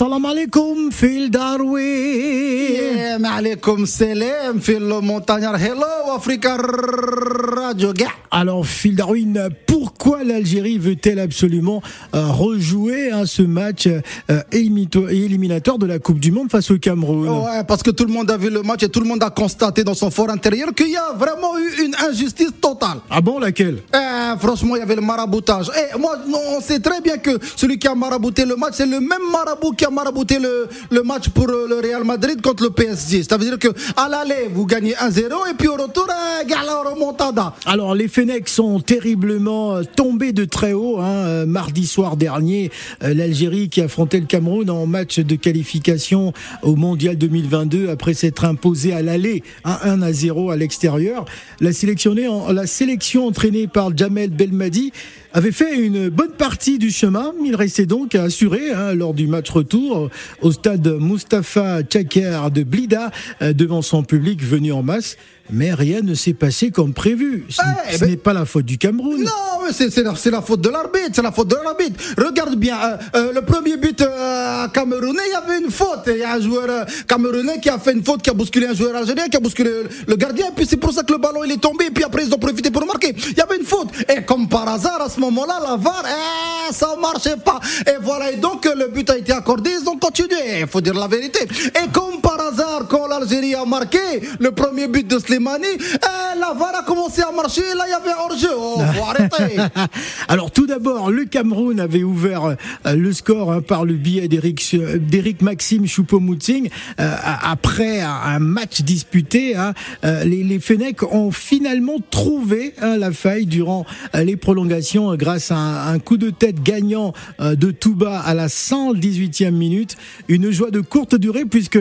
Jazair. Assalamu alaikum, Phil Darwin. Yeah, عليكم سلام في المونتاgnard Hello Africa Radio Gars. Alors, Phil Darwin, pourquoi l'Algérie veut-elle absolument euh, rejouer hein, ce match euh, éliminatoire de la Coupe du Monde face au Cameroun? Ouais, parce que tout le monde a vu le match et tout le monde a constaté dans son fort intérieur qu'il y a vraiment eu une injustice totale. Ah bon, laquelle? Eh, franchement, il y avait le maraboutage. Et moi, on sait très bien que celui qui a marabouté le match, c'est le même marabout qui a marabouté le, le match pour euh, le Real Madrid contre le PSG. Ça veut dire que à l'aller, vous gagnez 1-0 et puis au retour, eh, gars, la remontada. Alors les Fennecs sont terriblement euh, tombés de très haut. hein. Euh, Mardi soir dernier, euh, l'Algérie qui affrontait le Cameroun en match de qualification au Mondial 2022 après s'être imposée à l'aller hein, 1 à 0 à l'extérieur. La, la sélection entraînée par Jamel Belmadi avait fait une bonne partie du chemin. Il restait donc à assurer hein, lors du match retour au stade Mustapha Tchaker de Blida devant son public venu en masse. Mais rien ne s'est passé comme prévu. Ce, Eh ce ben- n'est pas la faute du Cameroun. Non, c'est la, faute de l'arbitre, c'est la faute de l'arbitre. Regarde bien, euh, euh, le premier but euh, camerounais, il y avait une faute. Il y a un joueur camerounais qui a fait une faute, qui a bousculé un joueur algérien, qui a bousculé le, gardien, et puis c'est pour ça que le ballon il est tombé, et puis après ils ont profité pour marquer. Il y avait une faute. Et comme par hasard, à ce moment-là, la VAR, eh, ça marchait pas. Et voilà, et donc le but a été accordé, ils ont continué. Il faut dire la vérité. Et comme par hasard, a marqué le premier but de a commencé à marcher, là il y avait hors-jeu. Oh. Alors tout d'abord, le Cameroun avait ouvert euh, le score hein, par le biais d'Éric Maxime Choupo-Moting. Euh, après un, match disputé, hein, euh, les, les Fennecs ont finalement trouvé hein, la faille durant les prolongations grâce à un, coup de tête gagnant de Touba à la 118e minute. Une joie de courte durée puisque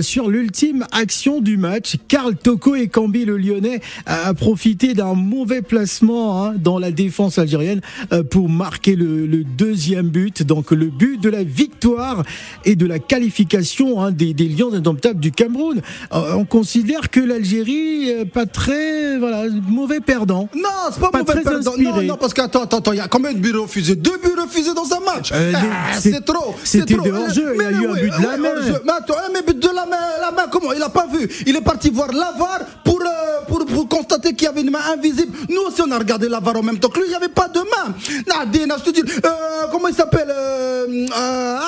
sur l'ultime action du match, Karl Toko et Cambi le Lyonnais a profité d'un mauvais placement hein, dans la défense algérienne euh, pour marquer le, le deuxième but, donc le but de la victoire et de la qualification hein, des, des Lions indomptables du Cameroun. Euh, on considère que l'Algérie euh, pas très voilà mauvais perdant. Non, c'est pas, Pas mauvais perdant. Non, non, parce que attends, attends, il y a combien de buts refusés? Deux buts refusés dans un match. Euh, Ah, c'est- trop. c'est c'était trop. de hors-jeu, il y a eu un oui, but de la main. Mais attends, mais but de la main, la main, comment Il a pas vu? Il est parti voir l'avare pour, euh, pour, constater qu'il y avait une main invisible. Nous aussi, on a regardé l'avare en même temps que lui. Il n'y avait pas de main. Nadine, je te euh, comment il s'appelle euh, ah,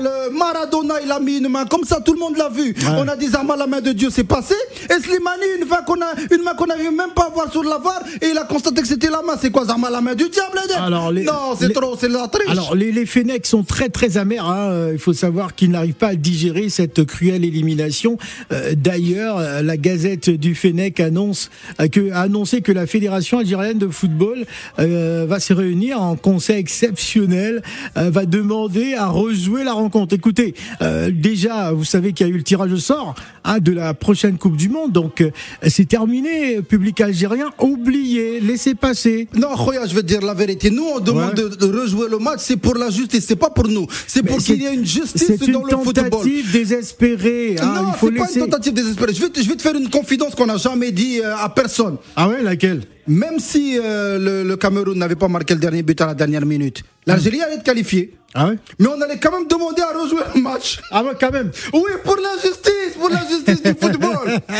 le Maradona, il a mis une main. Comme ça, tout le monde l'a vu. On a dit, Zama, la main de Dieu, c'est passé. Et Slimani, une main qu'on a, une main qu'on n'arrive même pas à voir sur l'avare, et il a constaté que c'était la main. C'est quoi, Zama, la main du diable Alors, les- Non, c'est trop, c'est la triche. Alors les, les Fennecs sont très très amers. hein. Euh, Il faut savoir qu'ils n'arrivent pas à digérer cette cruelle élimination. Euh, D'ailleurs, euh, la Gazette du Fennec annonce que, a annoncé que la Fédération algérienne de football euh, va se réunir en conseil exceptionnel, euh, va demander à rejouer la rencontre. Écoutez, euh, déjà, vous savez qu'il y a eu le tirage au sort hein, de la prochaine Coupe du Monde, donc euh, c'est terminé. Public algérien, oubliez, laissez passer. Non, Khoya, je vais te dire la vérité. Nous, on demande Ouais. de, rejouer le match, c'est pour la justice, c'est pas pour nous. C'est pour c'est- qu'il y ait une justice C'est dans une le football. tentative désespérée. hein, non, c'est pas laisser. une tentative désespérée. Je vais, te, je vais te faire une confidence qu'on n'a jamais dit euh, à personne. Ah ouais, laquelle? Même si euh, le, le Cameroun n'avait pas marqué le dernier but à la dernière minute, l'Algérie allait être qualifiée. Ah Mais on allait quand même demander à rejouer le match. Ah ouais, quand même. Oui, pour la justice, pour la justice du football.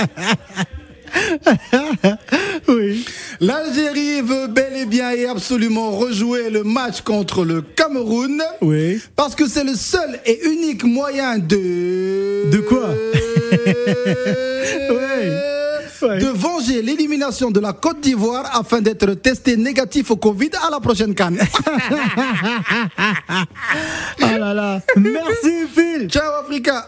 Oui. L'Algérie veut bel et bien et absolument rejouer le match contre le Cameroun. Oui. Parce que c'est le seul et unique moyen de. De quoi Ouais de venger l'élimination de la Côte d'Ivoire afin d'être testé négatif au Covid à la prochaine canne. Ah Merci Phil. Ciao Africa.